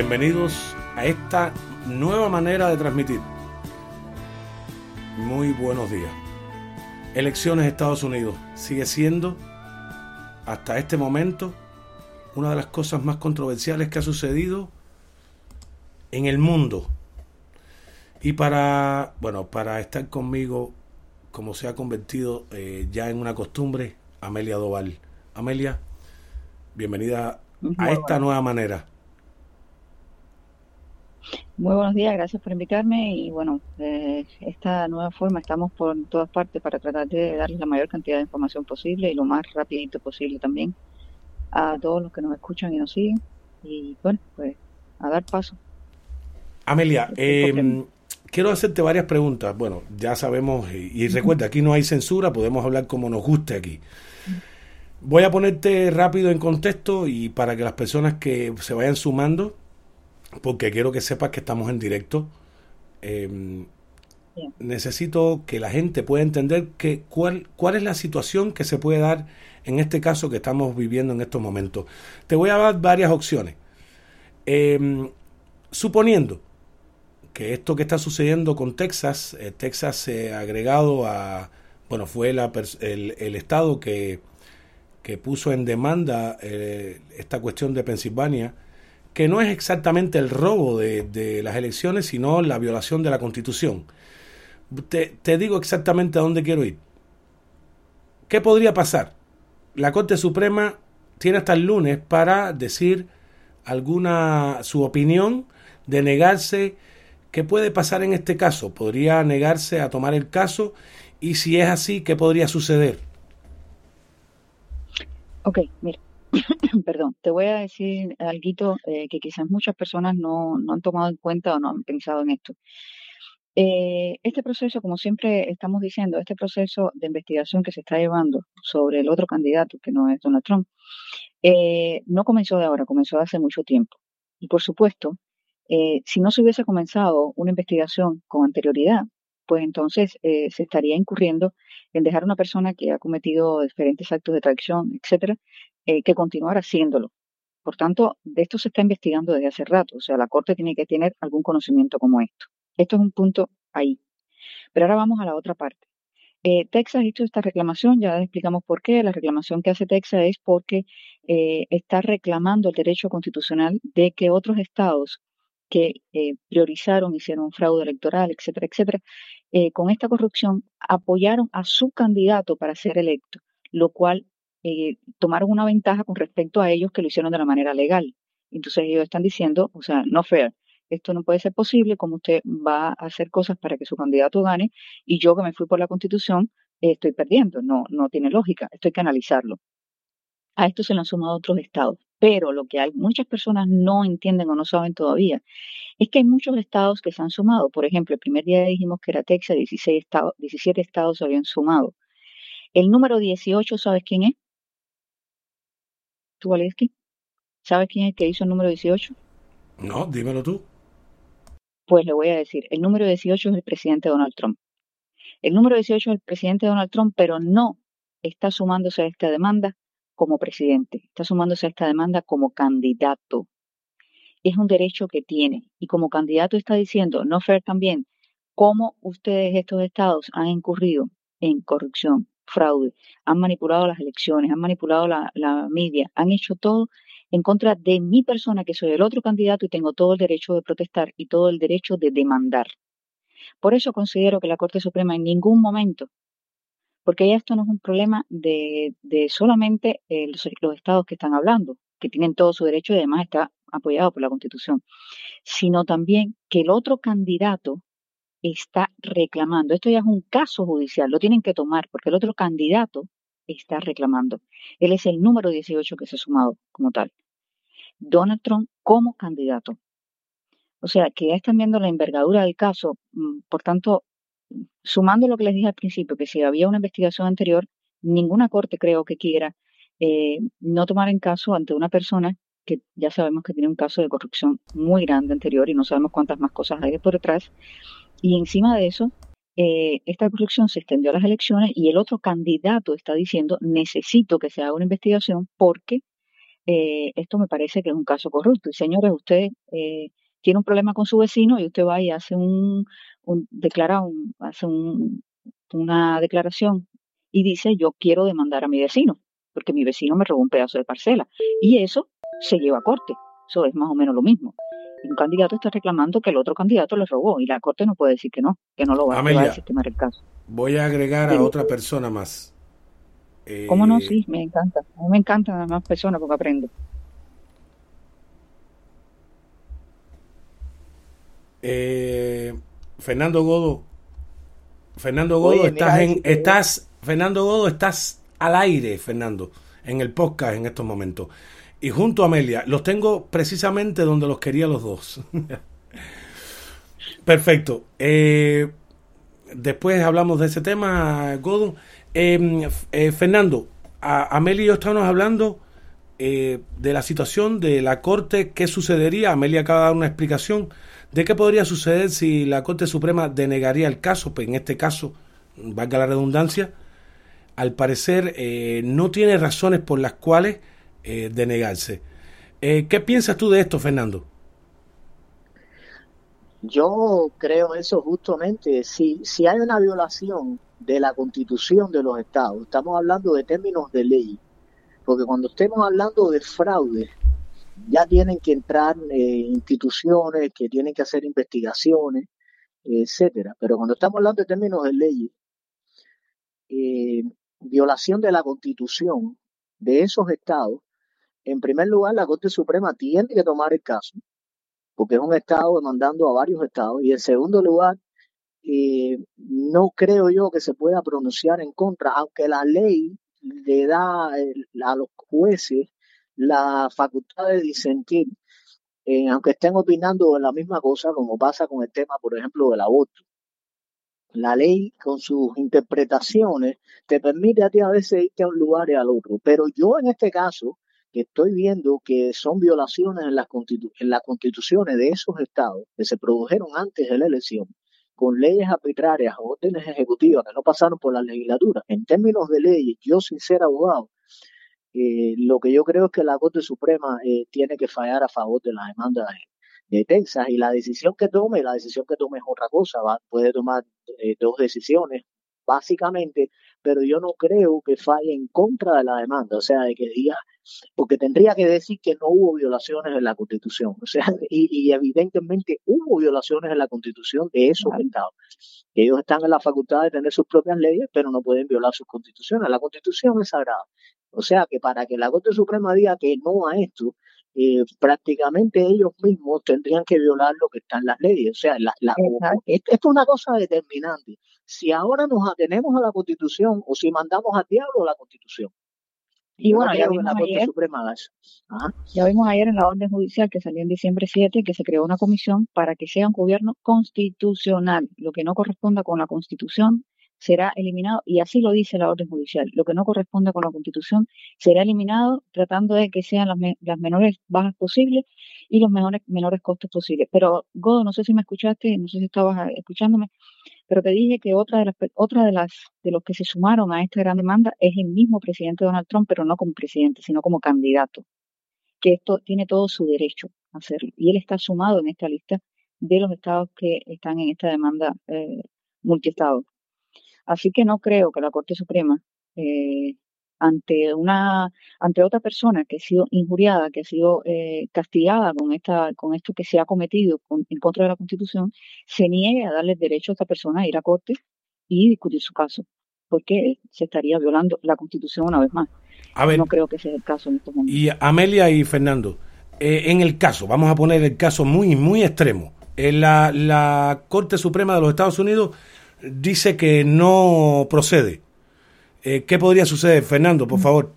Bienvenidos a esta nueva manera de transmitir. Muy buenos días. Elecciones Estados Unidos sigue siendo, hasta este momento, una de las cosas más controversiales que ha sucedido en el mundo. Y para, bueno, para estar conmigo, como se ha convertido eh, ya en una costumbre, Amelia Doval. Amelia, bienvenida a esta nueva manera. Muy buenos días, gracias por invitarme y bueno, de esta nueva forma estamos por todas partes para tratar de darles la mayor cantidad de información posible y lo más rapidito posible también a todos los que nos escuchan y nos siguen y bueno, pues a dar paso. Amelia, eh, quiero hacerte varias preguntas. Bueno, ya sabemos y, y recuerda, aquí no hay censura, podemos hablar como nos guste aquí. Voy a ponerte rápido en contexto y para que las personas que se vayan sumando, porque quiero que sepas que estamos en directo, eh, necesito que la gente pueda entender que cuál, cuál es la situación que se puede dar en este caso que estamos viviendo en estos momentos. Te voy a dar varias opciones. Eh, suponiendo que esto que está sucediendo con Texas, eh, Texas eh, agregado a, bueno, fue la, el, el estado que que puso en demanda eh, esta cuestión de Pensilvania, que no es exactamente el robo de, de, las elecciones, sino la violación de la Constitución. Te, te digo exactamente a dónde quiero ir. ¿Qué podría pasar? La Corte Suprema tiene hasta el lunes para decir alguna su opinión de negarse qué puede pasar en este caso. Podría negarse a tomar el caso y si es así, ¿qué podría suceder? Ok, mira, perdón, te voy a decir algo eh, que quizás muchas personas no, no, han tomado en cuenta o no han pensado en esto. Eh, este proceso, como siempre estamos diciendo, este proceso de investigación que se está llevando sobre el otro candidato, que no es Donald Trump, eh, no comenzó de ahora, comenzó hace mucho tiempo. Y por supuesto, si no se hubiese comenzado una investigación con anterioridad, pues entonces se estaría incurriendo en dejar a una persona que ha cometido diferentes actos de traición, etcétera, eh, que continuar haciéndolo. Por tanto, de esto se está investigando desde hace rato. O sea, la Corte tiene que tener algún conocimiento como esto. Esto es un punto ahí. Pero ahora vamos a la otra parte. Eh, Texas hizo esta reclamación, ya explicamos por qué. La reclamación que hace Texas es porque eh, está reclamando el derecho constitucional de que otros estados que eh, priorizaron, hicieron fraude electoral, etcétera, etcétera, con esta corrupción apoyaron a su candidato para ser electo, lo cual eh, tomaron una ventaja con respecto a ellos que lo hicieron de la manera legal. Entonces ellos están diciendo, o sea, no fair, esto no puede ser posible, como usted va a hacer cosas para que su candidato gane y yo que me fui por la constitución eh, estoy perdiendo, no, no tiene lógica, esto hay que analizarlo. A esto se le han sumado otros estados. Pero lo que hay, muchas personas no entienden o no saben todavía es que hay muchos estados que se han sumado. Por ejemplo, el primer día dijimos que era Texas, 16 estados, 17 estados se habían sumado. El número 18, ¿sabes quién es? ¿Tú, Valesky? ¿Sabes quién es el que hizo el número 18? No, dímelo tú. Pues le voy a decir, el número 18 es el presidente Donald Trump. El número 18 es el presidente Donald Trump, pero no está sumándose a esta demanda como presidente, está sumándose a esta demanda como candidato. Es un derecho que tiene y como candidato está diciendo, no fair también, cómo ustedes estos estados han incurrido en corrupción, fraude, han manipulado las elecciones, han manipulado la, la media, han hecho todo en contra de mi persona, que soy el otro candidato y tengo todo el derecho de protestar y todo el derecho de demandar. Por eso considero que la Corte Suprema en ningún momento, porque ya esto no es un problema de, de solamente eh, los, los estados que están hablando, que tienen todo su derecho y además está apoyado por la Constitución, sino también que el otro candidato está reclamando. Esto ya es un caso judicial, lo tienen que tomar porque el otro candidato está reclamando. Él es el número 18 que se ha sumado como tal. Donald Trump como candidato. O sea, que ya están viendo la envergadura del caso. Mm, por tanto, sumando lo que les dije al principio, que si había una investigación anterior, ninguna corte creo que quiera eh, no tomar en caso ante una persona que ya sabemos que tiene un caso de corrupción muy grande anterior y no sabemos cuántas más cosas hay por detrás. Y encima de eso, eh, esta corrupción se extendió a las elecciones y el otro candidato está diciendo necesito que se haga una investigación porque eh, esto me parece que es un caso corrupto. Y señores, usted eh, tiene un problema con su vecino y usted va y hace un, un declara un, hace un, una declaración y dice yo quiero demandar a mi vecino porque mi vecino me robó un pedazo de parcela y eso se lleva a corte. Eso es más o menos lo mismo un candidato está reclamando que el otro candidato le robó y la corte no puede decir que no, que no lo va, a desestimar el caso. Voy a agregar a otra persona más. ¿Cómo no? Eh, sí, me encanta. A mí me encantan más personas porque aprendo. Eh, Fernando Godo. Fernando Godo, estás en, estás, Fernando Godo, estás al aire, Fernando, en el podcast en estos momentos y junto a Amelia. Los tengo precisamente donde los quería los dos. Perfecto. Eh, después hablamos de ese tema, Godon. Em, eh, Fernando, Amelia y yo estamos hablando eh, de la situación de la Corte, qué sucedería. Amelia acaba de dar una explicación de qué podría suceder si la Corte Suprema denegaría el caso, pues en este caso, valga la redundancia, al parecer no tiene razones por las cuales eh, de. Eh, ¿Qué piensas tú de esto, Fernando? Yo creo eso justamente. Si, si hay una violación de la constitución de los estados, estamos hablando de términos de ley, porque cuando estemos hablando de fraude, ya tienen que entrar eh, instituciones que tienen que hacer investigaciones, etcétera. Pero cuando estamos hablando de términos de ley, violación de la constitución de esos estados, en primer lugar, la Corte Suprema tiene que tomar el caso, porque es un Estado demandando a varios Estados. Y en segundo lugar, eh, no creo yo que se pueda pronunciar en contra, aunque la ley le da a los jueces la facultad de disentir, eh, aunque estén opinando en la misma cosa, como pasa con el tema, por ejemplo, del aborto. La ley, con sus interpretaciones, te permite a ti a veces irte a un lugar y al otro. Pero yo en este caso, que estoy viendo que son violaciones en las, en las constituciones de esos estados que se produjeron antes de la elección, con leyes arbitrarias o órdenes ejecutivas que no pasaron por la legislatura. En términos de leyes, yo sin ser abogado, eh, lo que yo creo es que la Corte Suprema eh, tiene que fallar a favor de la demanda de, Texas y la decisión que tome, la decisión que tome es otra cosa, va, puede tomar eh, dos decisiones, básicamente, pero yo no creo que falle en contra de la demanda, o sea, de que diga, porque tendría que decir que no hubo violaciones en la Constitución, o sea, y, evidentemente hubo violaciones en la Constitución de esos estados. Ellos están en la facultad de tener sus propias leyes, pero no pueden violar sus constituciones. La Constitución es sagrada. O sea, que para que la Corte Suprema diga que no a esto, eh, prácticamente ellos mismos tendrían que violar lo que está en las leyes. O sea, la, esto, es una cosa determinante. Si ahora nos atenemos a la Constitución o si mandamos al diablo la Constitución. Y bueno, ya vimos, ayer, ya vimos ayer en la orden judicial que salió en diciembre 7 que se creó una comisión para que sea un gobierno constitucional. Lo que no corresponda con la Constitución será eliminado, y así lo dice la orden judicial, lo que no corresponde con la Constitución será eliminado tratando de que sean las, menores bajas posibles y los menores, menores costos posibles. Pero, Godo, no sé si me escuchaste, no sé si estabas ah, escuchándome, pero te dije que otra de las, otra de las, de los que se sumaron a esta gran demanda es el mismo presidente Donald Trump, pero no como presidente, sino como candidato, que esto tiene todo su derecho a hacerlo. Y él está sumado en esta lista de los estados que están en esta demanda eh, multiestado. Así que no creo que la Corte Suprema eh, ante una ante otra persona que ha sido injuriada, que ha sido eh, castigada con esta con esto que se ha cometido en contra de la Constitución, se niegue a darle derecho a esta persona a ir a corte y discutir su caso, porque se estaría violando la Constitución una vez más. A ver, no creo que sea el caso en estos momentos. Y Amelia y Fernando, eh, en el caso, vamos a poner el caso muy muy extremo. En la, la Corte Suprema de los Estados Unidos dice que no procede eh, ¿Qué podría suceder, Fernando, por favor?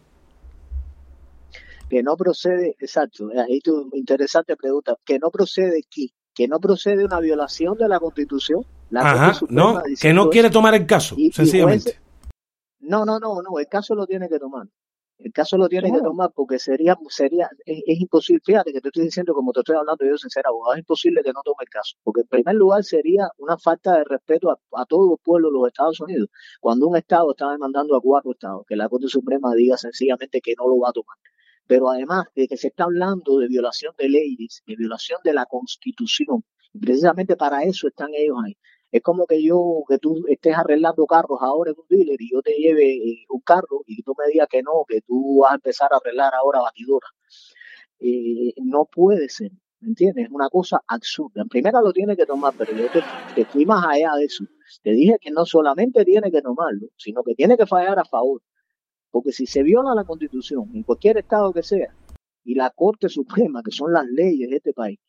Que no procede, exacto, ahí tu interesante pregunta, que no procede aquí, que no procede una violación de la Constitución. Ajá, no, que no quiere tomar el caso, sencillamente. no, no, no, no, el caso lo tiene que tomar. El caso lo tiene que tomar porque sería, sería, es, imposible, fíjate que te estoy diciendo como te estoy hablando yo sincera, abogado, es imposible que no tome el caso, porque en primer lugar sería una falta de respeto a, a todos los pueblos de los Estados Unidos, cuando un Estado está demandando a cuatro Estados, que la Corte Suprema diga sencillamente que no lo va a tomar. Pero además de que se está hablando de violación de leyes, de violación de la Constitución, y precisamente para eso están ellos ahí. Es como que yo, que tú estés arreglando carros ahora en un dealer y yo te lleve eh, un carro y tú me digas que no, que tú vas a empezar a arreglar ahora batidora. Eh, no puede ser, ¿me entiendes? Es una cosa absurda. En primera lo tiene que tomar, pero yo te, fui más allá de eso. Te dije que no solamente tiene que tomarlo, sino que tiene que fallar a favor. Porque si se viola la constitución, en cualquier estado que sea, y la Corte Suprema, que son las leyes de este país,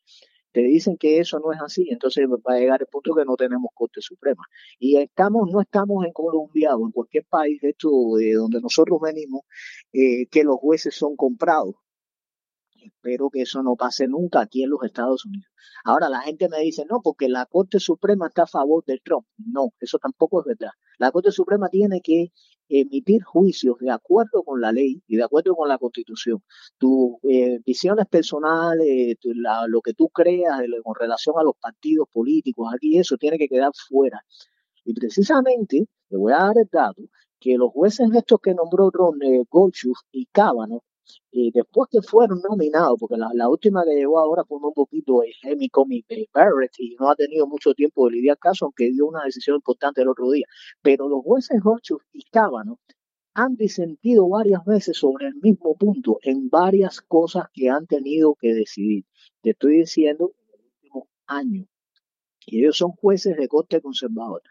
te dicen que eso no es así, entonces va a llegar el punto que no tenemos Corte Suprema. Y estamos, no estamos en Colombia o en cualquier país de esto de donde nosotros venimos, eh, que los jueces son comprados. Espero que eso no pase nunca aquí en los Estados Unidos. Ahora la gente me dice, no, porque la Corte Suprema está a favor de Trump. No, eso tampoco es verdad. La Corte Suprema tiene que emitir juicios de acuerdo con la ley y de acuerdo con la Constitución. Tus eh, visiones personales, lo que tú creas con relación a los partidos políticos, aquí eso tiene que quedar fuera. Y precisamente, te voy a dar el dato, que los jueces estos que nombró Ron eh, y Cábano y después que fueron nominados, porque la, última que llegó ahora fue un poquito el Emmy Comey Barrett y no ha tenido mucho tiempo de lidiar caso, aunque dio una decisión importante el otro día. Pero los jueces Gorsuch y Cábano han disentido varias veces sobre el mismo punto en varias cosas que han tenido que decidir. Te estoy diciendo en el último año. Y ellos son jueces de corte conservador.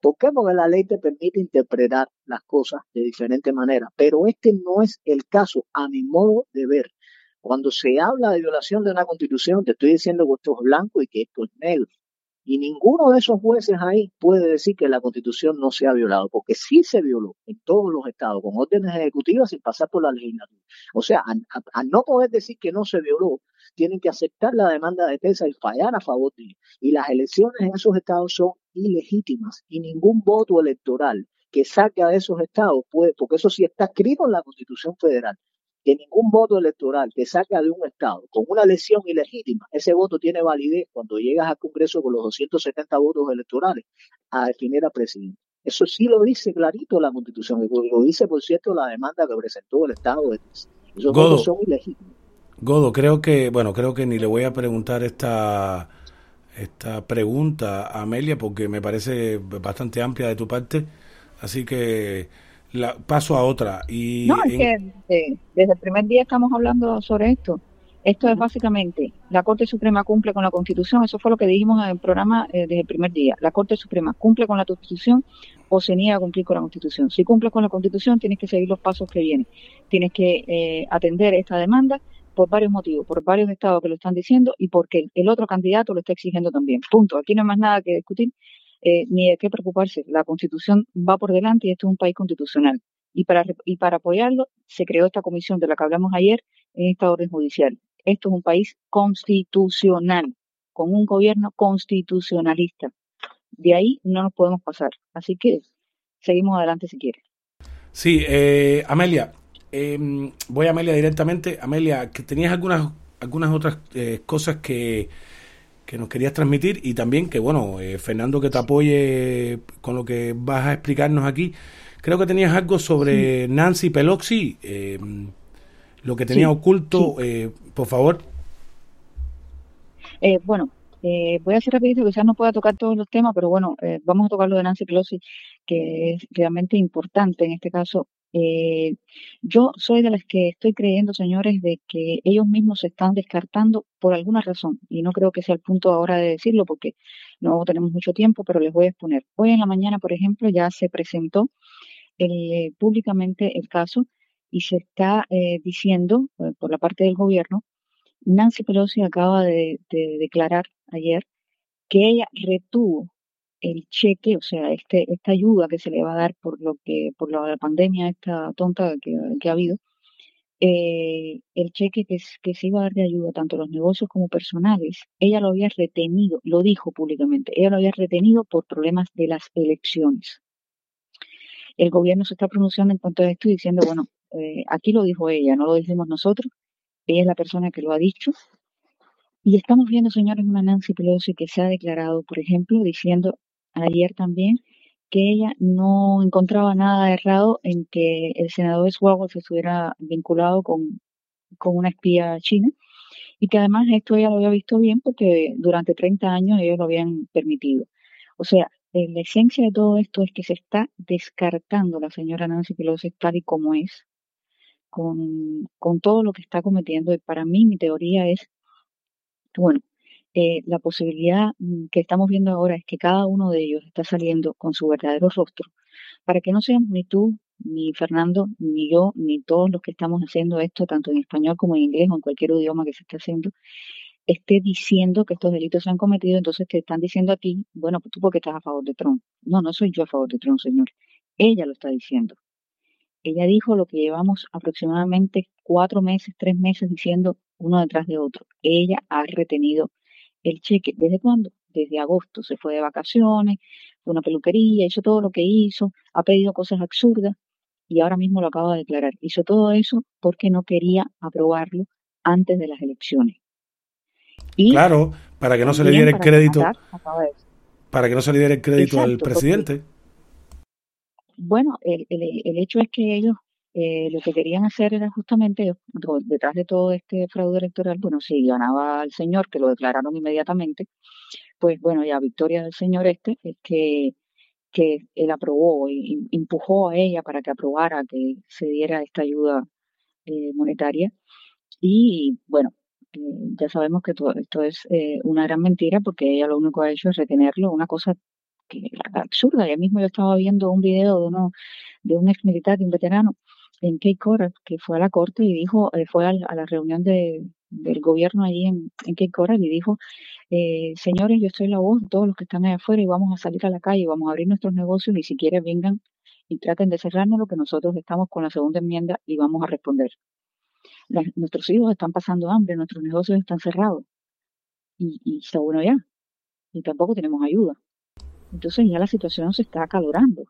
¿Por qué? Porque la ley te permite interpretar las cosas de diferente manera, pero este no es el caso, a mi modo de ver. Cuando se habla de violación de una constitución, te estoy diciendo que esto es blanco y que esto es negro. Y ninguno de esos jueces ahí puede decir que la constitución no se ha violado, porque sí se violó en todos los estados, con órdenes ejecutivas sin pasar por la legislatura. O sea, al, no poder decir que no se violó, tienen que aceptar la demanda de Tesa y fallar a favor de ella. Y las elecciones en esos estados son ilegítimas y ningún voto electoral que saque de esos estados puede, porque eso sí está escrito en la Constitución Federal, que ningún voto electoral que saca de un Estado con una elección ilegítima, ese voto tiene validez cuando llegas al Congreso con los 270 votos electorales a definir al presidente. Eso sí lo dice clarito la Constitución, lo dice, por cierto, la demanda que presentó el Estado. Esos votos son ilegítimos. Godo, creo que, bueno, creo que ni le voy a preguntar esta, esta pregunta a Amelia porque me parece bastante amplia de tu parte, así que la, paso a otra. Y no, es que desde el primer día estamos hablando sobre esto. Esto es básicamente, la Corte Suprema cumple con la Constitución, eso fue lo que dijimos en el programa eh, desde el primer día. La Corte Suprema cumple con la Constitución o se niega a cumplir con la Constitución. Si cumple con la Constitución, tienes que seguir los pasos que vienen. Tienes que eh, atender esta demanda por varios motivos, por varios estados que lo están diciendo y porque el otro candidato lo está exigiendo también. Punto. Aquí no hay más nada que discutir eh, ni de qué preocuparse. La Constitución va por delante y esto es un país constitucional. Y para, y para apoyarlo se creó esta comisión de la que hablamos ayer en esta orden judicial. Esto es un país constitucional, con un gobierno constitucionalista. De ahí no nos podemos pasar. Así que seguimos adelante si quieres. Sí, eh, Amelia, eh, voy a Amelia directamente. Amelia, que tenías algunas, algunas otras eh, cosas que, que nos querías transmitir y también que, bueno, eh, Fernando, que te apoye con lo que vas a explicarnos aquí. Creo que tenías algo sobre Nancy Pelosi, em, lo que tenía oculto, eh, por favor. Eh, bueno, eh, voy a hacer rapidito, quizás no pueda tocar todos los temas, pero bueno, vamos a tocar lo de Nancy Pelosi, que es realmente importante en este caso Eh, yo soy de las que estoy creyendo, señores, de que ellos mismos se están descartando por alguna razón, y no creo que sea el punto ahora de decirlo porque no tenemos mucho tiempo, pero les voy a exponer. Hoy en la mañana, por ejemplo, ya se presentó eh, públicamente el caso y se está eh, diciendo por la parte del gobierno, Nancy Pelosi acaba de declarar ayer que ella retuvo el cheque, o sea, este, esta ayuda que se le va a dar por lo que, por la pandemia esta tonta que, ha habido, eh, el cheque que, que se iba a dar de ayuda tanto a los negocios como personales, ella lo había retenido, lo dijo públicamente, ella lo había retenido por problemas de las elecciones. El gobierno se está pronunciando en cuanto a esto y diciendo, bueno, eh, aquí lo dijo ella, no lo decimos nosotros, ella es la persona que lo ha dicho, y estamos viendo, señores, una Nancy Pelosi que se ha declarado, por ejemplo, diciendo ayer también que ella no encontraba nada errado en que el senador Swalwell se estuviera vinculado con, con una espía china y que además esto ella lo había visto bien porque durante 30 años ellos lo habían permitido. O sea, eh, la esencia de todo esto es que se está descartando la señora Nancy Pelosi tal y como es, con, con todo lo que está cometiendo. Y para mí mi teoría es, bueno, eh, la posibilidad mm, que estamos viendo ahora es que cada uno de ellos está saliendo con su verdadero rostro, para que no seamos ni tú, ni Fernando, ni yo, ni todos los que estamos haciendo esto, tanto en español como en inglés o en cualquier idioma que se esté haciendo, esté diciendo que estos delitos se han cometido, entonces te están diciendo a ti, bueno, pues tú porque estás a favor de Trump. No, no soy yo a favor de Trump, señor. Ella lo está diciendo. Ella dijo lo que llevamos aproximadamente cuatro meses, tres meses diciendo uno detrás de otro. Ella ha retenido el cheque. ¿Desde cuándo? Desde agosto. Se fue de vacaciones, fue una peluquería, hizo todo lo que hizo, ha pedido cosas absurdas y ahora mismo lo acaba de declarar. Hizo todo eso porque no quería aprobarlo antes de las elecciones. Y claro, para que no se le diera el crédito. Para que no se le diera el crédito al presidente. bueno, el, el hecho es que ellos eh, lo que querían hacer era justamente, detrás de todo este fraude electoral, bueno, si ganaba el señor, que lo declararon inmediatamente, pues bueno, ya victoria del señor este, es que, que él aprobó y empujó a ella para que aprobara que se diera esta ayuda eh, monetaria. Y bueno, eh, ya sabemos que todo esto es una gran mentira porque ella lo único que ha hecho es retenerlo, una cosa que absurda. Ya mismo yo estaba viendo un video de uno de un ex militar, de un veterano, en Cape que fue a la corte y dijo, eh, fue a, la reunión de, del gobierno allí en, en y dijo, eh, señores, yo estoy la voz de todos los que están allá afuera y vamos a salir a la calle, vamos a abrir nuestros negocios y si quieren vengan y traten de cerrarnos lo que nosotros estamos con la segunda enmienda y vamos a responder. nuestros hijos están pasando hambre, nuestros negocios están cerrados y, y está bueno ya. Y tampoco tenemos ayuda. Entonces ya la situación se está acalorando.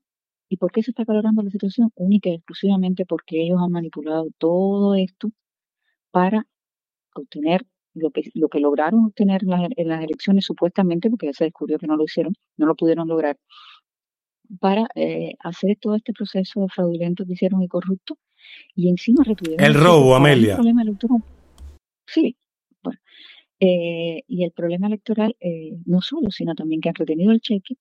¿Y por qué se está acalorando la situación? Única y exclusivamente porque ellos han manipulado todo esto para obtener lo que, lo que lograron obtener en las, elecciones supuestamente, porque ya se descubrió que no lo hicieron, no lo pudieron lograr, para eh, hacer todo este proceso fraudulento que hicieron y corrupto y encima retuvieron... El robo, Amelia. Sí, bueno. Eh, y el problema electoral eh, no solo, sino también que han retenido el cheque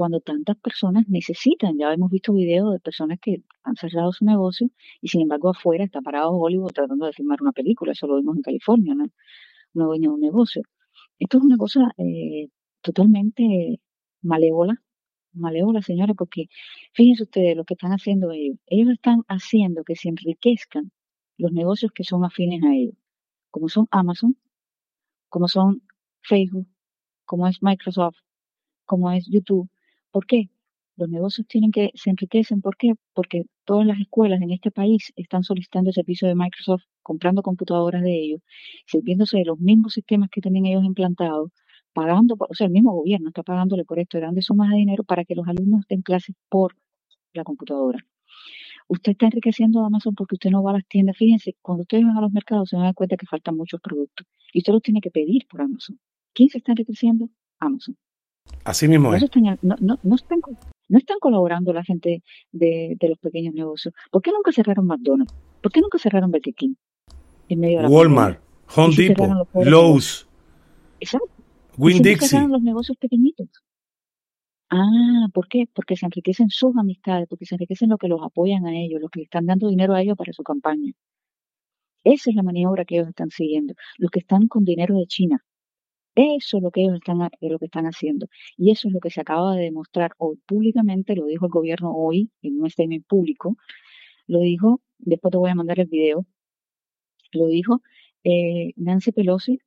cuando tantas personas necesitan. Ya hemos visto videos de personas que han cerrado su negocio y sin embargo afuera está parado Hollywood tratando de filmar una película. Eso lo vimos en California, ¿no? Una dueña de un negocio. Esto es una cosa eh, totalmente malévola, malévola, señores, porque fíjense ustedes lo que están haciendo ellos. Ellos están haciendo que se enriquezcan los negocios que son afines a ellos, como son Amazon, como son Facebook, como es Microsoft, como es YouTube, ¿Por qué? Los negocios tienen que se enriquecen. ¿Por qué? Porque todas las escuelas en este país están solicitando el servicio de Microsoft, comprando computadoras de ellos, sirviéndose de los mismos sistemas que tienen ellos implantados, pagando, o sea, el mismo gobierno está pagándole por esto, dando sumas de dinero para que los alumnos den clases por la computadora. Usted está enriqueciendo a Amazon porque usted no va a las tiendas. Fíjense, cuando ustedes van a los mercados se van a dar cuenta que faltan muchos productos y usted los tiene que pedir por Amazon. ¿Quién se está enriqueciendo? Amazon. Así mismo es. no, no, no, están, no están colaborando la gente de, los pequeños negocios. ¿Por qué nunca cerraron McDonald's? ¿Por qué nunca cerraron Burger King? En medio de la Walmart, Home Depot, Lowe's, Exacto. Winn Dixie. los negocios pequeñitos. Ah, ¿por qué? Porque se enriquecen sus amistades, porque se enriquecen los que los apoyan a ellos, los que le están dando dinero a ellos para su campaña. Esa es la maniobra que ellos están siguiendo, los que están con dinero de China. Eso es lo que ellos están, lo que están haciendo. Y eso es lo que se acaba de demostrar hoy públicamente, lo dijo el gobierno hoy en un statement público, lo dijo, después te voy a mandar el video, lo dijo eh, Nancy Pelosi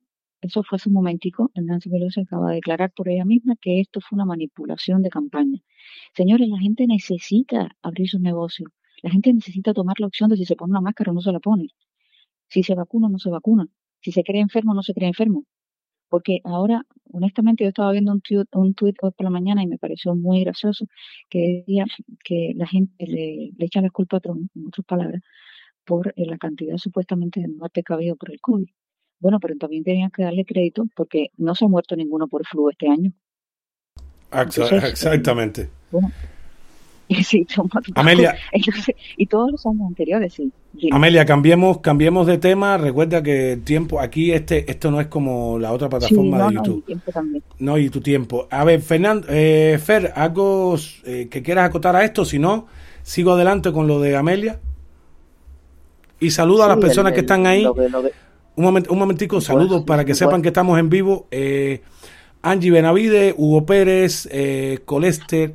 eso fue hace un momentico, Nancy Pelosi acaba de declarar por ella misma que esto fue una manipulación de campaña. Señores, la gente necesita abrir sus negocios. La gente necesita tomar la opción de si se pone una máscara o no se la pone. Si se vacuna o no se vacuna. Si se cree enfermo o no se cree enfermo. Porque ahora, honestamente, yo estaba viendo un tweet, un tweet hoy por la mañana y me pareció muy gracioso que decía que la gente le, echa la culpa a Trump, en otras palabras, por eh, la cantidad supuestamente de muerte que ha habido por el COVID. Bueno, pero también tenían que darle crédito porque no se ha muerto ninguno por flu este año. exactamente. Bueno, sí, Amelia. y todos los años anteriores, sí. Amelia, cambiemos, cambiemos de tema. Recuerda que el tiempo aquí, este, esto no es como la otra plataforma de YouTube. No, y tu tiempo. A ver, Fernando, eh, Fer, algo eh, que quieras acotar a esto, si no, sigo adelante con lo de Amelia. Y saludo a las personas que están ahí. Un, moment, un momentico, saludos para que sepan que estamos en vivo. Eh, Angie Benavide, Hugo Pérez, eh, Colester.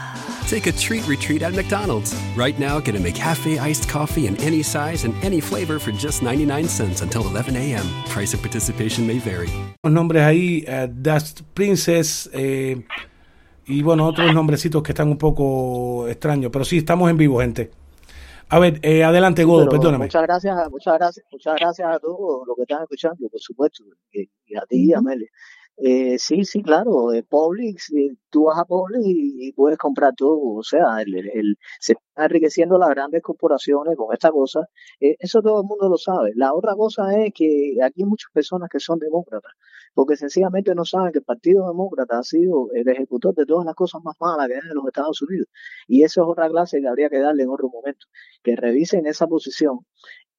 Take a treat retreat at McDonald's. Right now, get a McCafe iced coffee in any size and any flavor for just 99 cents until 11 a.m. Price of participation may vary. Los nombres ahí, uh, Dust Princess, eh, y bueno, otros nombrecitos que están un poco extraños, pero sí, estamos en vivo, gente. A ver, eh, adelante, Godo, perdóname. Muchas gracias, muchas gracias, muchas gracias a todos los que están escuchando, por supuesto, y, y a ti, Amelia. Eh, sí, sí, claro, eh, Publix, eh, tú vas a Publix y, puedes comprar todo, o sea, el, se están enriqueciendo las grandes corporaciones con esta cosa, eh, eso todo el mundo lo sabe. La otra cosa es que aquí hay muchas personas que son demócratas, porque sencillamente no saben que el Partido Demócrata ha sido el ejecutor de todas las cosas más malas que hay en los Estados Unidos, y eso es otra clase que habría que darle en otro momento, que revisen esa posición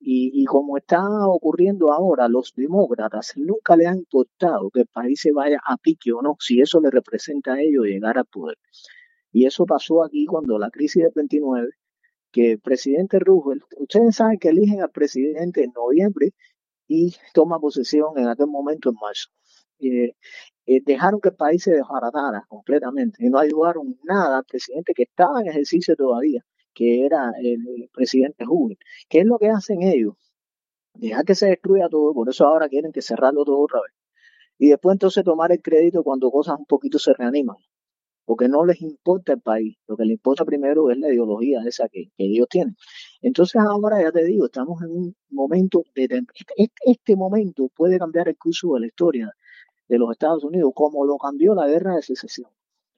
y, como está ocurriendo ahora, los demócratas nunca le han importado que el país se vaya a pique o no, si eso le representa a ellos llegar al poder. Y eso pasó aquí cuando la crisis del 29, que el presidente Roosevelt, ustedes saben que eligen al presidente en noviembre y toma posesión en aquel momento en marzo. Eh, eh, dejaron que el país se desbaratara completamente y no ayudaron nada al presidente que estaba en ejercicio todavía que era el presidente Hoover. ¿Qué es lo que hacen ellos? Dejar que se destruya todo, por eso ahora quieren que cerrarlo todo otra vez. Y después entonces tomar el crédito cuando cosas un poquito se reaniman. Porque no les importa el país. Lo que les importa primero es la ideología esa que, ellos tienen. Entonces ahora ya te digo, estamos en un momento de... Este, este, este momento puede cambiar el curso de la historia de los Estados Unidos, como lo cambió la guerra de secesión.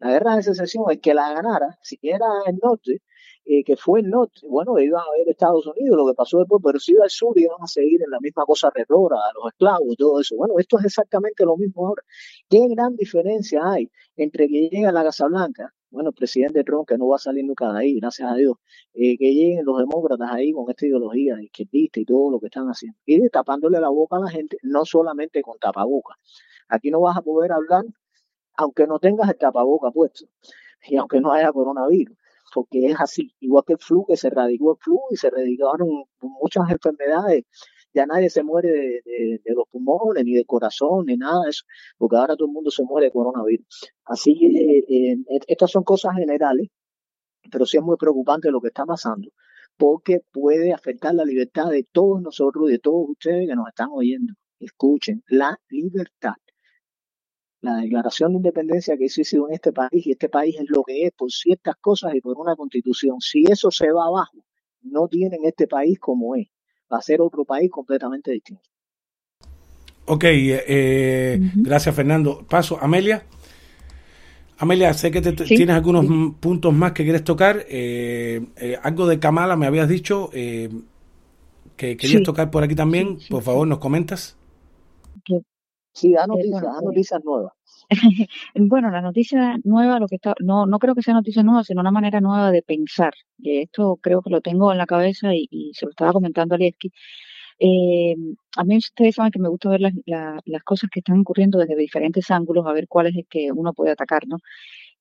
La guerra de secesión, el que la ganara, si era el norte, eh, que fue el norte, bueno, iba a ver Estados Unidos, lo que pasó después, pero si iba al sur iban a seguir en la misma cosa retrora, los esclavos y todo eso. Bueno, esto es exactamente lo mismo ahora. ¿Qué gran diferencia hay entre que llega la Casa Blanca, bueno, el presidente Trump, que no va a salir nunca de ahí, gracias a Dios, eh, que lleguen los demócratas ahí con esta ideología izquierdista y todo lo que están haciendo, y tapándole la boca a la gente, no solamente con tapabocas. Aquí no vas a poder hablar aunque no tengas el tapaboca puesto y aunque no haya coronavirus, porque es así, igual que el flu, que se erradicó el flu y se erradicaron muchas enfermedades, ya nadie se muere de, los pulmones, ni de corazón, ni nada de eso, porque ahora todo el mundo se muere de coronavirus. Así eh, eh, estas son cosas generales, pero sí es muy preocupante lo que está pasando, porque puede afectar la libertad de todos nosotros de todos ustedes que nos están oyendo. Escuchen, la libertad la declaración de independencia que hizo en este país, y este país es lo que es por ciertas cosas y por una constitución. Si eso se va abajo, no tienen este país como es. Va a ser otro país completamente distinto. Ok, eh, eh, gracias Fernando. Paso, Amelia. Amelia, sé que tienes algunos puntos más que quieres tocar. Eh, algo de Kamala me habías dicho. que querías tocar por aquí también, por favor, nos comentas. Sí, da noticias, da noticias nuevas. bueno, la noticia nueva, lo que está, no, no creo que sea noticia nueva, sino una manera nueva de pensar. Y esto creo que lo tengo en la cabeza y, se lo estaba comentando a Lieski. Eh, a mí ustedes saben que me gusta ver las, las cosas que están ocurriendo desde diferentes ángulos, a ver cuál es el que uno puede atacar, ¿no?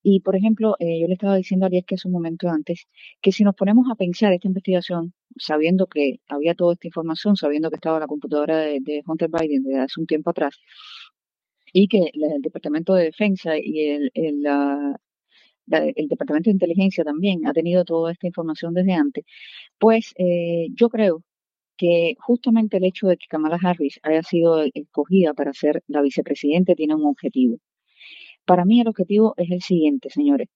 Y, por ejemplo, eh, yo le estaba diciendo a Lieski hace un momento antes que si nos ponemos a pensar esta investigación, sabiendo que había toda esta información, sabiendo que estaba la computadora de, de Hunter Biden desde hace un tiempo atrás, y que el Departamento de Defensa y el, el, el Departamento de Inteligencia también ha tenido toda esta información desde antes, pues eh, yo creo que justamente el hecho de que Kamala Harris haya sido escogida para ser la vicepresidente tiene un objetivo. Para mí el objetivo es el siguiente, señores.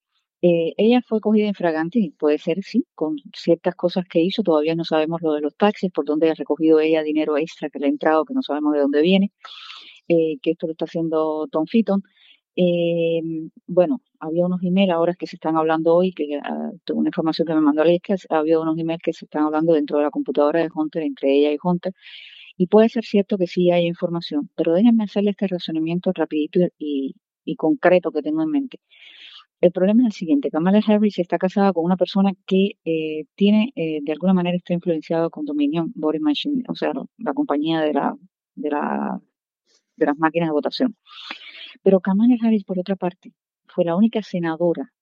Eh, ella fue cogida en fragante, puede ser, sí, con ciertas cosas que hizo, todavía no sabemos lo de los taxes, por dónde ha recogido ella dinero extra que le ha entrado, que no sabemos de dónde viene. Eh, que esto lo está haciendo Tom Fitton. Eh, bueno, había unos emails ahora que se están hablando hoy, que tengo una información que me mandó es que había unos emails que se están hablando dentro de la computadora de Hunter, entre ella y Hunter, y puede ser cierto que sí hay información, pero déjenme hacerle este razonamiento rapidito y, concreto que tengo en mente. El problema es el siguiente, Kamala Harris está casada con una persona que eh, tiene, de alguna manera está influenciada con Dominion Body Machine, o sea, la compañía de la, de la de las máquinas de votación. Pero Kamala Harris, por otra parte, fue la única senadora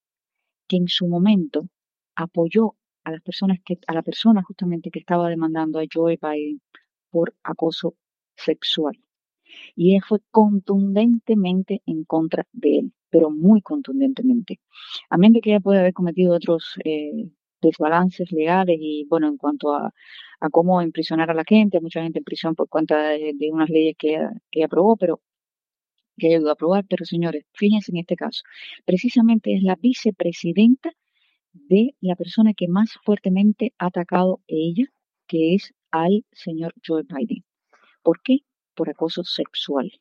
que en su momento apoyó a las personas que, a la persona justamente que estaba demandando a Joe Biden por acoso sexual. Y ella fue contundentemente en contra de él, pero muy contundentemente. A menos de que ella puede haber cometido otros eh, desbalances legales y, bueno, en cuanto a, a cómo imprisionar a la gente, mucha gente en prisión por cuenta de, unas leyes que, que aprobó, pero que ayudó a aprobar, pero señores, fíjense en este caso, precisamente es la vicepresidenta de la persona que más fuertemente ha atacado ella, que es al señor Joe Biden. ¿Por qué? Por acoso sexual.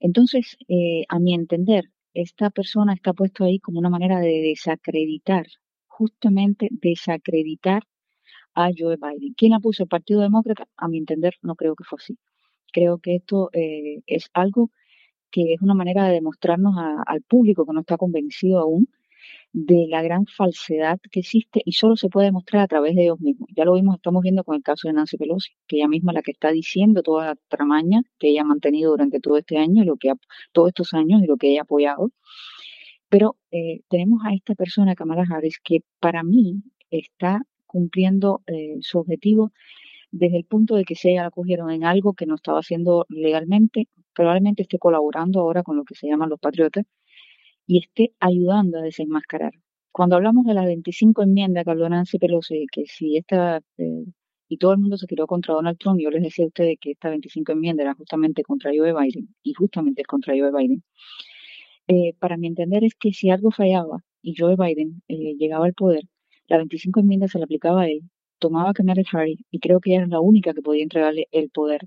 Entonces, eh, a mi entender, esta persona está puesto ahí como una manera de desacreditar, justamente desacreditar a Joe Biden. ¿Quién la puso? El Partido Demócrata. A mi entender, no creo que fue así. Creo que esto eh, es algo que es una manera de demostrarnos al público que no está convencido aún de la gran falsedad que existe y solo se puede demostrar a través de ellos mismos. Ya lo vimos, estamos viendo con el caso de Nancy Pelosi, que ella misma es la que está diciendo toda la tramaña que ella ha mantenido durante todo este año y lo que ha, todos estos años y lo que ella ha apoyado. Pero eh, tenemos a esta persona, Kamala Harris, que para mí está cumpliendo eh, su objetivo desde el punto de que se ella la cogieron en algo que no estaba haciendo legalmente, probablemente esté colaborando ahora con lo que se llaman los patriotas y esté ayudando a desenmascarar. Cuando hablamos de las 25 enmiendas que habló Nancy Pelosi, que si esta, eh, y todo el mundo se tiró contra Donald Trump, yo les decía a ustedes que esta 25 enmiendas era justamente contra Joe Biden, y justamente es contra Joe Biden. Eh, para mi entender es que si algo fallaba y Joe Biden llegaba al poder, la 25 enmienda se le aplicaba a él, tomaba a Kamala Harris y creo que ella era la única que podía entregarle el poder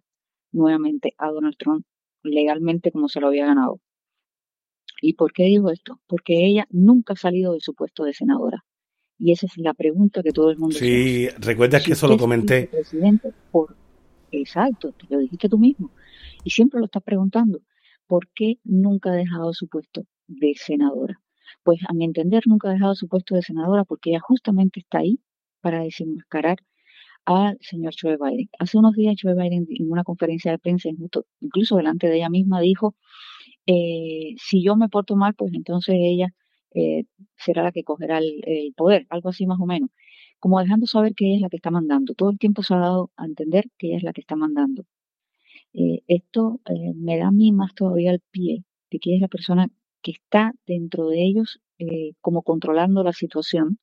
nuevamente a Donald Trump legalmente como se lo había ganado. ¿Y por qué digo esto? Porque ella nunca ha salido de su puesto de senadora. Y esa es la pregunta que todo el mundo Sí, recuerdas que eso lo comenté. Presidente por... Exacto, te lo dijiste tú mismo. Y siempre lo estás preguntando. ¿Por qué nunca ha dejado su puesto de senadora? pues a mi entender nunca ha dejado su puesto de senadora porque ella justamente está ahí para desenmascarar al señor Joe Biden. Hace unos días Joe Biden en una conferencia de prensa, incluso delante de ella misma, dijo, eh, si yo me porto mal, pues entonces ella eh, será la que cogerá el, poder, algo así más o menos, como dejando saber que ella es la que está mandando. Todo el tiempo se ha dado a entender que ella es la que está mandando. Eh, esto me da a mí más todavía el pie de que es la persona que está dentro de ellos como controlando la situación.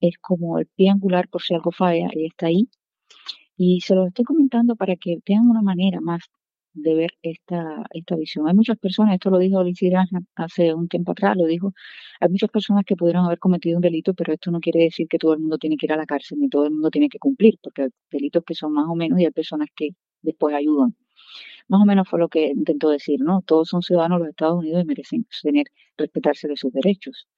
Es como el pie angular por si algo falla, y está ahí. Y se lo estoy comentando para que tengan una manera más de ver esta, esta visión. Hay muchas personas, esto lo dijo Lindsey hace un tiempo atrás, lo dijo, hay muchas personas que pudieron haber cometido un delito, pero esto no quiere decir que todo el mundo tiene que ir a la cárcel, ni todo el mundo tiene que cumplir, porque hay delitos que son más o menos y hay personas que después ayudan. Más o menos fue lo que intentó decir, ¿no? Todos son ciudadanos de los Estados Unidos y merecen tener, respetarse de sus derechos.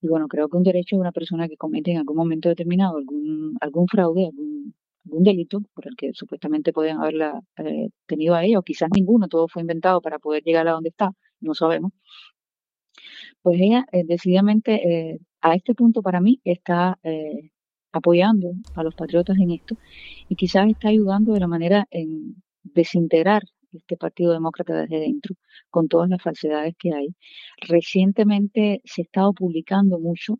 Y bueno, creo que un derecho de una persona que comete en algún momento determinado algún, algún fraude, un delito por el que supuestamente podían haberla eh, tenido a ella, o quizás ninguno, todo fue inventado para poder llegar a donde está, no sabemos. Pues ella eh, decididamente eh, a este punto para mí está apoyando a los patriotas en esto y quizás está ayudando de la manera en desintegrar este Partido Demócrata desde dentro, con todas las falsedades que hay. Recientemente se ha estado publicando mucho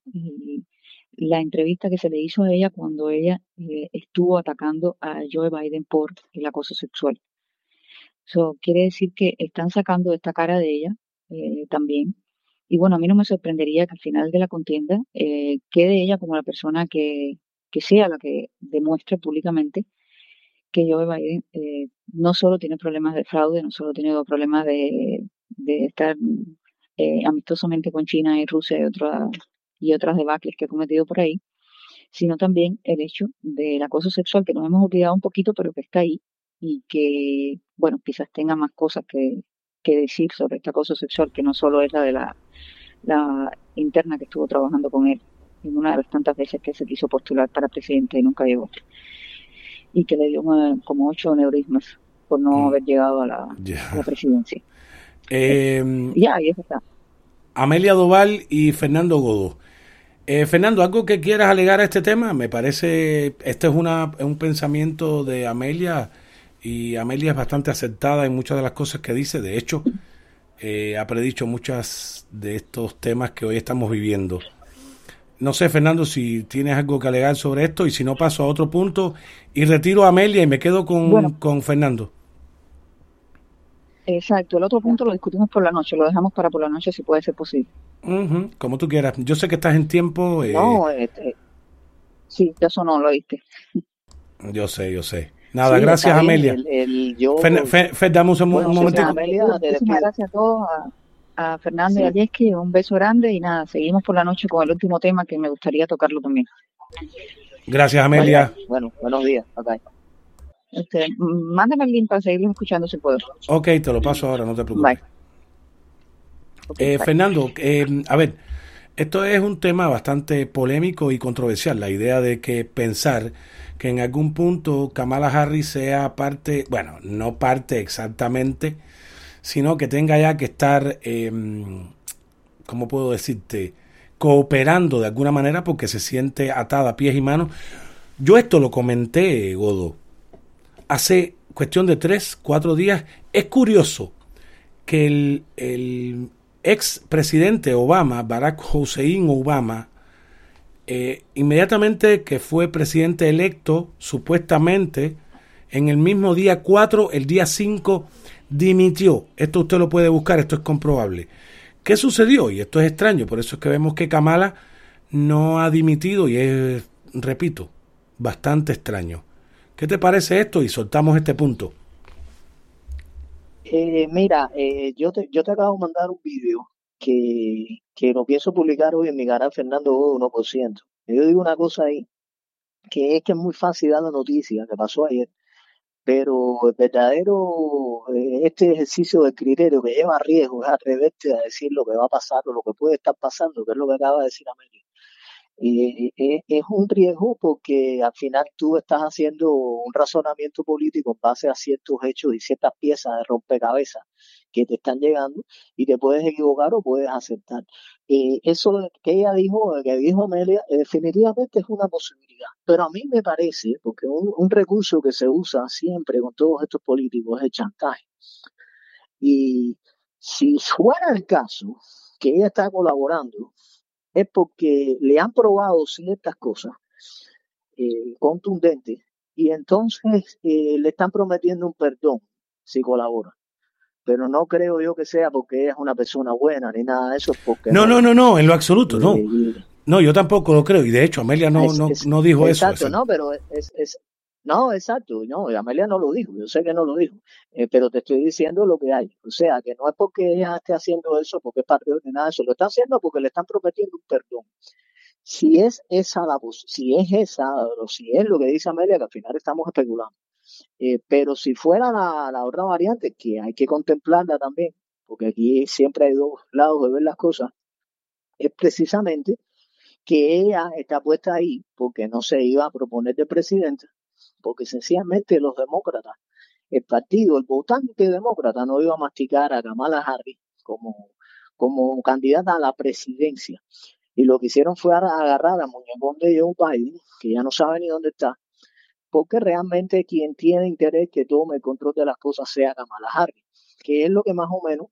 la entrevista que se le hizo a ella cuando ella eh, estuvo atacando a Joe Biden por el acoso sexual. Eso quiere decir que están sacando esta cara de ella eh, también. Y bueno, a mí no me sorprendería que al final de la contienda eh, quede ella como la persona que, que sea la que demuestre públicamente que Joe Biden no solo tiene problemas de fraude, no solo tiene problemas de, de estar amistosamente con China y Rusia y otras y otras debacles que ha cometido por ahí, sino también el hecho del acoso sexual que nos hemos olvidado un poquito, pero que está ahí y que, bueno, quizás tenga más cosas que, que decir sobre este acoso sexual, que no solo es la de la, la interna que estuvo trabajando con él en una de las tantas veces que se quiso postular para presidente y nunca llegó. Y que le dio como ocho neurismas por no mm. haber llegado a la, presidencia. Eh, ya, ahí está. Amelia Doval y Fernando Godó. Eh, Fernando, ¿algo que quieras alegar a este tema? Me parece, este es una, un pensamiento de Amelia y Amelia es bastante aceptada en muchas de las cosas que dice. De hecho, eh, ha predicho muchas de estos temas que hoy estamos viviendo. No sé, Fernando, si tienes algo que alegar sobre esto y si no paso a otro punto y retiro a Amelia y me quedo con, con Fernando. Exacto, el otro punto lo discutimos por la noche, lo dejamos para por la noche si puede ser posible. Como tú quieras. Yo sé que estás en tiempo. Eh... No, este, sí, eso no lo oíste. Yo sé, yo sé. Nada, gracias Amelia. Fer, dame un, momento. Muchísimas gracias a todos, a, Fernando y a Yeski, un beso grande y nada, seguimos por la noche con el último tema que me gustaría tocarlo también. Gracias Amelia. Bueno, buenos días. Okay. Este, mándame el link para seguirlo escuchando si puedo. Ok, te lo paso ahora, no te preocupes. Eh, Fernando, eh, a ver, esto es un tema bastante polémico y controversial, la idea de que pensar que en algún punto Kamala Harris sea parte, bueno, no parte exactamente, sino que tenga ya que estar, eh, ¿cómo puedo decirte?, cooperando de alguna manera porque se siente atada a pies y manos. Yo esto lo comenté, Godo, hace cuestión de tres, cuatro días. Es curioso que el, el ex presidente Obama, Barack Hussein Obama, eh, inmediatamente que fue presidente electo, supuestamente, en el mismo día 4, el día 5, dimitió. Esto usted lo puede buscar, esto es comprobable. ¿Qué sucedió? Y esto es extraño, por eso es que vemos que Kamala no ha dimitido y es, repito, bastante extraño. ¿Qué te parece esto? Y soltamos este punto. Eh, mira, eh, yo, te, yo te acabo de mandar un vídeo que, que lo pienso publicar hoy en mi canal Fernando 1%. Yo digo una cosa ahí, que es que es muy fácil dar la noticia que pasó ayer, pero el verdadero, eh, este ejercicio de criterio que lleva riesgo es atreverte a decir lo que va a pasar o lo que puede estar pasando, que es lo que acaba de decir Y es un riesgo porque al final tú estás haciendo un razonamiento político en base a ciertos hechos y ciertas piezas de rompecabezas que te están llegando y te puedes equivocar o puedes aceptar. Eh, eso que ella dijo, que dijo Amelia, eh, definitivamente es una posibilidad. Pero a mí me parece, porque un recurso que se usa siempre con todos estos políticos es el chantaje. Y si fuera el caso que ella está colaborando es porque le han probado ciertas cosas eh, contundentes y entonces eh, le están prometiendo un perdón si colabora. Pero no creo yo que sea porque ella es una persona buena ni nada de eso. Porque no, no, no, no, en lo absoluto, no. Eh, no, yo tampoco lo creo y de hecho Amelia no, no, no dijo eso. Exacto, no, pero es, no, exacto, no, Amelia no lo dijo, yo sé que no lo dijo, eh, pero te estoy diciendo lo que hay. O sea, que no es porque ella esté haciendo eso, porque es patriota ni nada de eso, lo está haciendo porque le están prometiendo un perdón. Si es esa la si es esa, o si es lo que dice Amelia, que al final estamos especulando. Eh, pero si fuera la, la otra variante, que hay que contemplarla también, porque aquí siempre hay dos lados de ver las cosas, es precisamente que ella está puesta ahí porque no se iba a proponer de presidenta porque sencillamente los demócratas, el partido, el votante demócrata no iba a masticar a Kamala Harris como, como candidata a la presidencia. Y lo que hicieron fue agarrar a muñecón de Joe Biden, que ya no sabe ni dónde está, porque realmente quien tiene interés que tome el control de las cosas sea Kamala Harris, que es lo que más o menos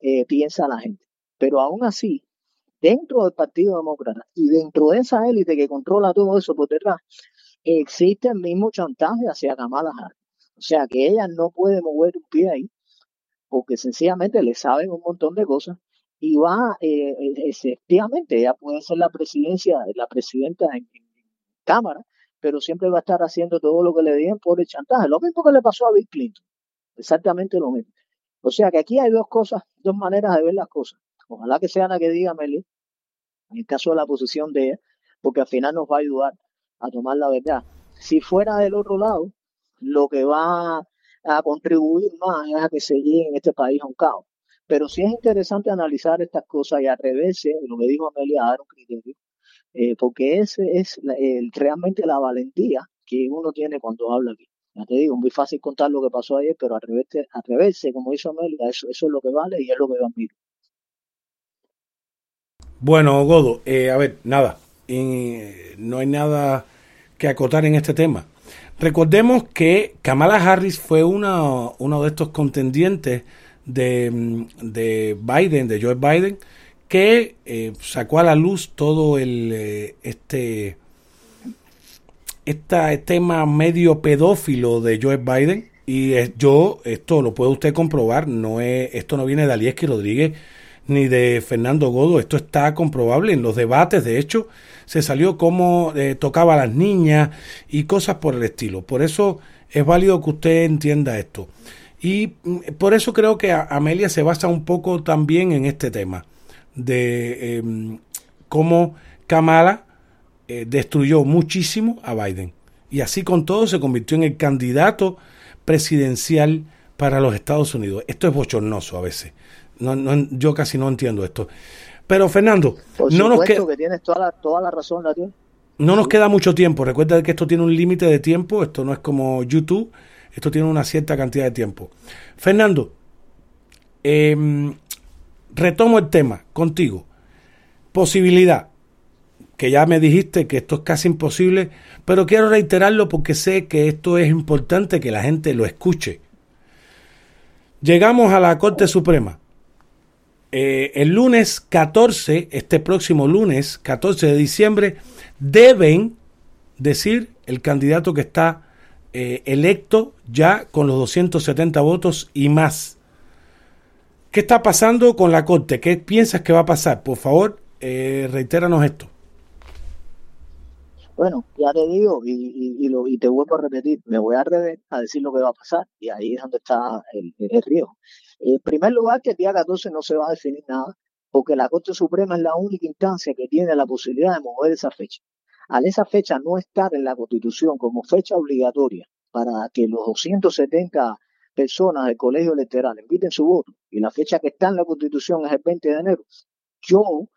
eh, piensa la gente. Pero aún así, dentro del Partido Demócrata y dentro de esa élite que controla todo eso por detrás, existe el mismo chantaje hacia Kamala Harris. O sea que ella no puede mover un pie ahí, porque sencillamente le saben un montón de cosas y va, eh, eh, efectivamente, ella puede ser la presidencia, la presidenta en, Cámara, pero siempre va a estar haciendo todo lo que le digan por el chantaje. Lo mismo que le pasó a Bill Clinton, exactamente lo mismo. O sea que aquí hay dos cosas, dos maneras de ver las cosas. Ojalá que sea la que diga Meli, en el caso de la posición de ella, porque al final nos va a ayudar a tomar la verdad. Si fuera del otro lado, lo que va a contribuir más es a que se llegue en este país a un caos. Pero sí es interesante analizar estas cosas y atreverse, lo que dijo Amelia, a dar un criterio, eh, porque ese es realmente la valentía que uno tiene cuando habla aquí. Ya te digo, muy fácil contar lo que pasó ayer, pero atreverse, atreverse como hizo Amelia, eso, eso es lo que vale y es lo que yo admiro. Bueno, Godo, eh, a ver, nada, no hay nada que acotar en este tema. Recordemos que Kamala Harris fue una, uno de estos contendientes de, de, Biden, de Joe Biden, que eh, sacó a la luz todo el eh, este, este tema medio pedófilo de Joe Biden. Y yo, esto lo puede usted comprobar, no es, esto no viene de Alieski Rodríguez ni de Fernando Godo. Esto está comprobable en los debates. De hecho, se salió cómo eh, tocaba a las niñas y cosas por el estilo. Por eso es válido que usted entienda esto. Y mm, por eso creo que Amelia se basa un poco también en este tema de em, cómo Kamala eh, destruyó muchísimo a Biden. Y así con todo se convirtió en el candidato presidencial para los Estados Unidos. Esto es bochornoso a veces. No, no, yo casi no entiendo esto. Pero Fernando, no nos queda... que tienes toda la, razón, No nos queda mucho tiempo. Recuerda que esto tiene un límite de tiempo. Esto no es como YouTube. Esto tiene una cierta cantidad de tiempo. Fernando, em, retomo el tema contigo. Posibilidad, que ya me dijiste que esto es casi imposible, pero quiero reiterarlo porque sé que esto es importante que la gente lo escuche. Llegamos a la Corte Suprema. Eh, el lunes 14, este próximo lunes 14 de diciembre, deben decir el candidato que está eh, electo ya con los 270 votos y más. ¿Qué está pasando con la Corte? ¿Qué piensas que va a pasar? Por favor, eh, reitéranos esto. Bueno, ya te digo y, lo, y te vuelvo a repetir, me voy a revés a decir lo que va a pasar y ahí es donde está el, el riesgo. En primer lugar, que el día 14 no se va a definir nada porque la Corte Suprema es la única instancia que tiene la posibilidad de mover esa fecha. Al esa fecha no estar en la Constitución como fecha obligatoria para que los 270 personas del colegio electoral emiten su voto y la fecha que está en la Constitución es el 20 de enero, yo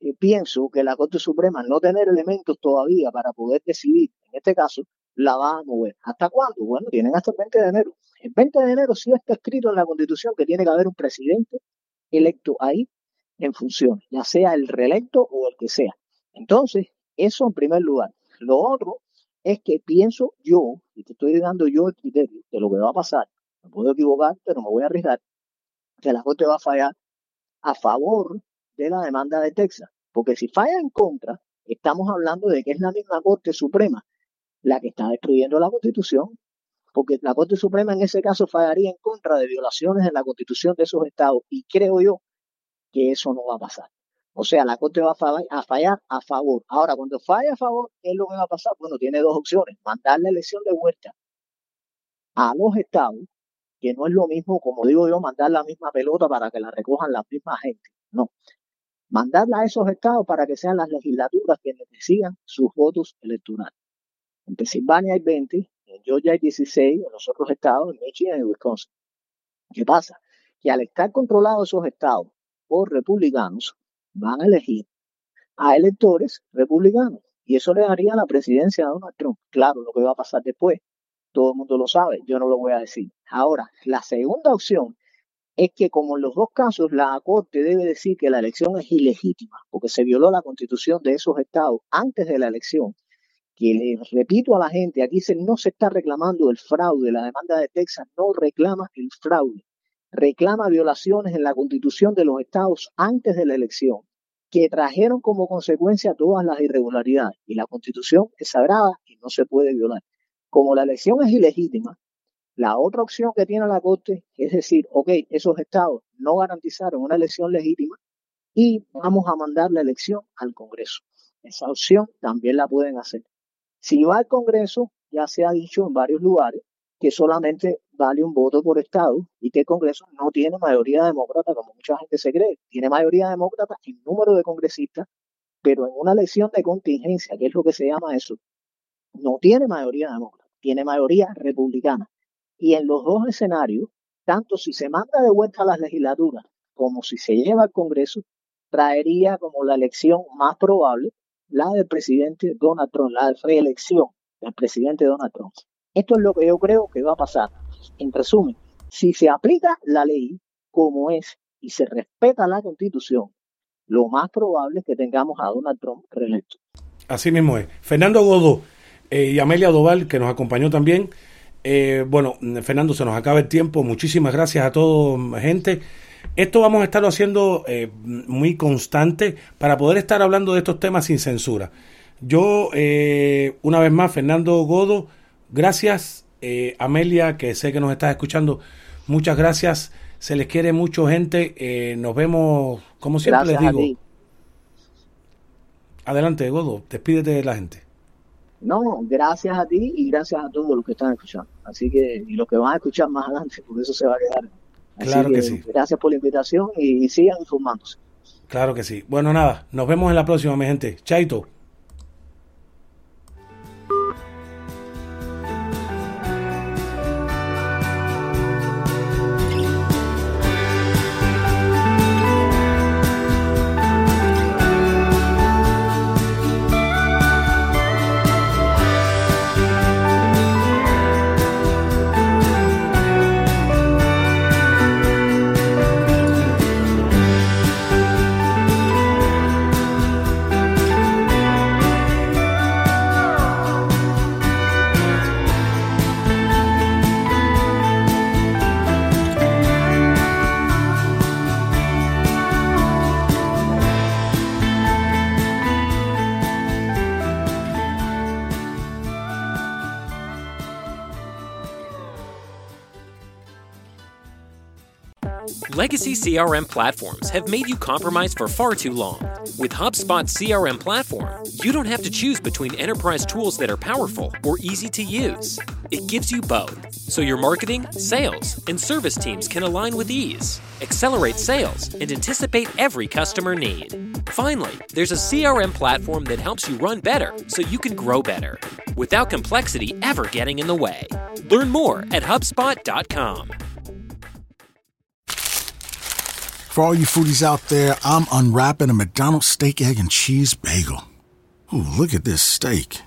eh, pienso que la Corte Suprema, no tener elementos todavía para poder decidir, en este caso, la va a mover. ¿Hasta cuándo? Bueno, tienen hasta el 20 de enero. El 20 de enero sí está escrito en la Constitución que tiene que haber un presidente electo ahí en función, ya sea el reelecto o el que sea. Entonces, eso en primer lugar. Lo otro es que pienso yo, y te estoy dando yo el criterio de lo que va a pasar, me puedo equivocar, pero me voy a arriesgar, que la Corte va a fallar a favor de la demanda de Texas. Porque si falla en contra, estamos hablando de que es la misma Corte Suprema la que está destruyendo la Constitución, porque la Corte Suprema en ese caso fallaría en contra de violaciones de la Constitución de esos estados y creo yo que eso no va a pasar. O sea, la Corte va a fallar, a favor. Ahora, cuando falla a favor, ¿qué es lo que va a pasar? Bueno, tiene dos opciones. Mandar la elección de vuelta a los estados, que no es lo mismo, como digo yo, mandar la misma pelota para que la recojan la misma gente. No. Mandarla a esos estados para que sean las legislaturas quienes decidan sus votos electorales. En Pensilvania hay 20, en Georgia hay 16, en los otros estados, en Michigan y Wisconsin. ¿Qué pasa? Que al estar controlados esos estados por republicanos, van a elegir a electores republicanos. Y eso le daría la presidencia a Donald Trump. Claro, lo que va a pasar después todo el mundo lo sabe, yo no lo voy a decir. Ahora, la segunda opción es que como en los dos casos la Corte debe decir que la elección es ilegítima porque se violó la constitución de esos estados antes de la elección, que le repito a la gente, aquí se, no se está reclamando el fraude, la demanda de Texas no reclama el fraude, reclama violaciones en la constitución de los estados antes de la elección, que trajeron como consecuencia todas las irregularidades. Y la constitución es sagrada y no se puede violar. Como la elección es ilegítima, la otra opción que tiene la Corte es decir, ok, esos estados no garantizaron una elección legítima y vamos a mandar la elección al Congreso. Esa opción también la pueden hacer. Si va al Congreso, ya se ha dicho en varios lugares que solamente vale un voto por estado y que el Congreso no tiene mayoría demócrata como mucha gente se cree. Tiene mayoría demócrata en número de congresistas, pero en una elección de contingencia, que es lo que se llama eso, no tiene mayoría demócrata, tiene mayoría republicana. Y en los dos escenarios, tanto si se manda de vuelta a las legislaturas como si se lleva al Congreso, traería como la elección más probable la del presidente Donald Trump, la reelección del presidente Donald Trump. Esto es lo que yo creo que va a pasar. En resumen, si se aplica la ley como es y se respeta la constitución, lo más probable es que tengamos a Donald Trump reelecto. Así mismo es. Fernando Godó eh, y Amelia Doval, que nos acompañó también. Eh, bueno, Fernando, se nos acaba el tiempo. Muchísimas gracias a todos, gente. Esto vamos a estarlo haciendo eh, muy constante para poder estar hablando de estos temas sin censura. Yo, eh, una vez más, Fernando Godo, gracias. Eh, Amelia, que sé que nos estás escuchando, muchas gracias. Se les quiere mucho, gente. nos vemos, como siempre les digo. Adelante, Godo, despídete de la gente. No, gracias a ti y gracias a todos los que están escuchando. Así que, y los que van a escuchar más adelante, porque eso se va a quedar claro que, sí. Gracias por la invitación y sigan informándose. Claro que sí. Bueno, nada, nos vemos en la próxima, mi gente. Chaito. Legacy CRM platforms have made you compromise for far too long. With HubSpot CRM platform, you don't have to choose between enterprise tools that are powerful or easy to use. It gives you both, so your marketing, sales, and service teams can align with ease, accelerate sales, and anticipate every customer need. Finally, there's a CRM platform that helps you run better so you can grow better without complexity ever getting in the way. Learn more at HubSpot.com. For all you foodies out there, I'm unwrapping a McDonald's steak, egg, and cheese bagel. Ooh, look at this steak.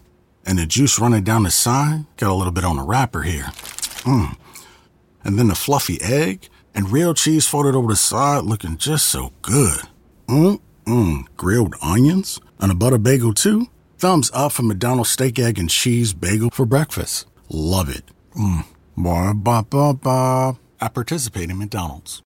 And the juice running down the side. Got a little bit on the wrapper here. Mmm. And then the fluffy egg and real cheese folded over the side looking just so good. Mmm, mmm. Grilled onions and a butter bagel too. Thumbs up for McDonald's steak, egg, and cheese bagel for breakfast. Love it. Mmm. Ba ba ba ba. I participate in McDonald's.